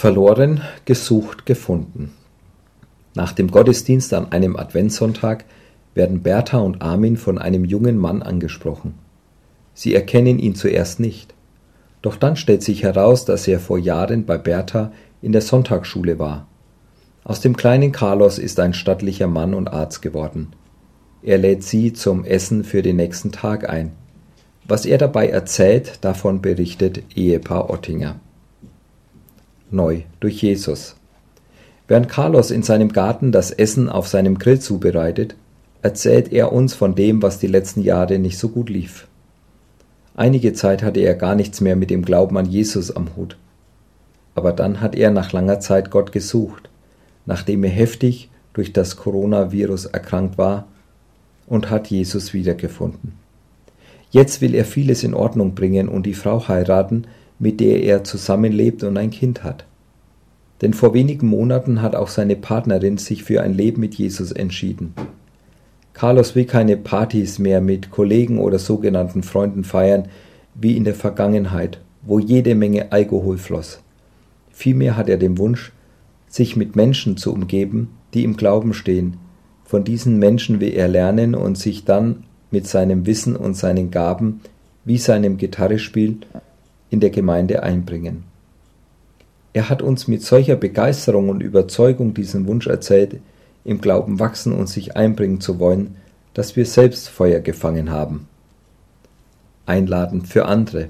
Verloren, gesucht, gefunden. Nach dem Gottesdienst an einem Adventssonntag werden Bertha und Armin von einem jungen Mann angesprochen. Sie erkennen ihn zuerst nicht. Doch dann stellt sich heraus, dass er vor Jahren bei Bertha in der Sonntagsschule war. Aus dem kleinen Carlos ist ein stattlicher Mann und Arzt geworden. Er lädt sie zum Essen für den nächsten Tag ein. Was er dabei erzählt, davon berichtet Ehepaar Ottinger neu durch Jesus. Während Carlos in seinem Garten das Essen auf seinem Grill zubereitet, erzählt er uns von dem, was die letzten Jahre nicht so gut lief. Einige Zeit hatte er gar nichts mehr mit dem Glauben an Jesus am Hut. Aber dann hat er nach langer Zeit Gott gesucht, nachdem er heftig durch das Coronavirus erkrankt war, und hat Jesus wiedergefunden. Jetzt will er vieles in Ordnung bringen und die Frau heiraten, mit der er zusammenlebt und ein Kind hat. Denn vor wenigen Monaten hat auch seine Partnerin sich für ein Leben mit Jesus entschieden. Carlos will keine Partys mehr mit Kollegen oder sogenannten Freunden feiern, wie in der Vergangenheit, wo jede Menge Alkohol floss. Vielmehr hat er den Wunsch, sich mit Menschen zu umgeben, die im Glauben stehen. Von diesen Menschen will er lernen und sich dann mit seinem Wissen und seinen Gaben, wie seinem Gitarrespiel, in der Gemeinde einbringen. Er hat uns mit solcher Begeisterung und Überzeugung diesen Wunsch erzählt, im Glauben wachsen und sich einbringen zu wollen, dass wir selbst Feuer gefangen haben. Einladen für andere.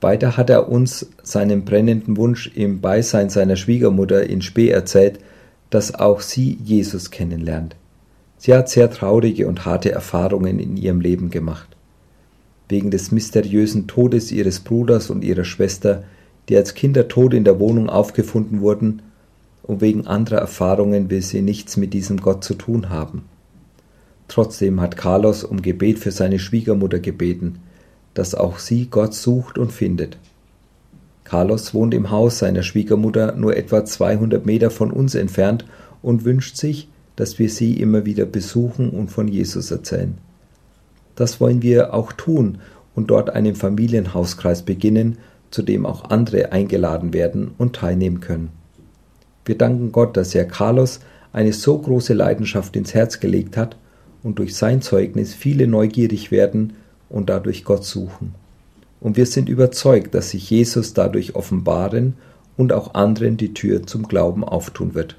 Weiter hat er uns seinen brennenden Wunsch im Beisein seiner Schwiegermutter in Spee erzählt, dass auch sie Jesus kennenlernt. Sie hat sehr traurige und harte Erfahrungen in ihrem Leben gemacht wegen des mysteriösen Todes ihres Bruders und ihrer Schwester, die als Kinder tot in der Wohnung aufgefunden wurden, und wegen anderer Erfahrungen will sie nichts mit diesem Gott zu tun haben. Trotzdem hat Carlos um Gebet für seine Schwiegermutter gebeten, dass auch sie Gott sucht und findet. Carlos wohnt im Haus seiner Schwiegermutter nur etwa 200 Meter von uns entfernt und wünscht sich, dass wir sie immer wieder besuchen und von Jesus erzählen. Das wollen wir auch tun und dort einen Familienhauskreis beginnen, zu dem auch andere eingeladen werden und teilnehmen können. Wir danken Gott, dass er Carlos eine so große Leidenschaft ins Herz gelegt hat und durch sein Zeugnis viele neugierig werden und dadurch Gott suchen. Und wir sind überzeugt, dass sich Jesus dadurch offenbaren und auch anderen die Tür zum Glauben auftun wird.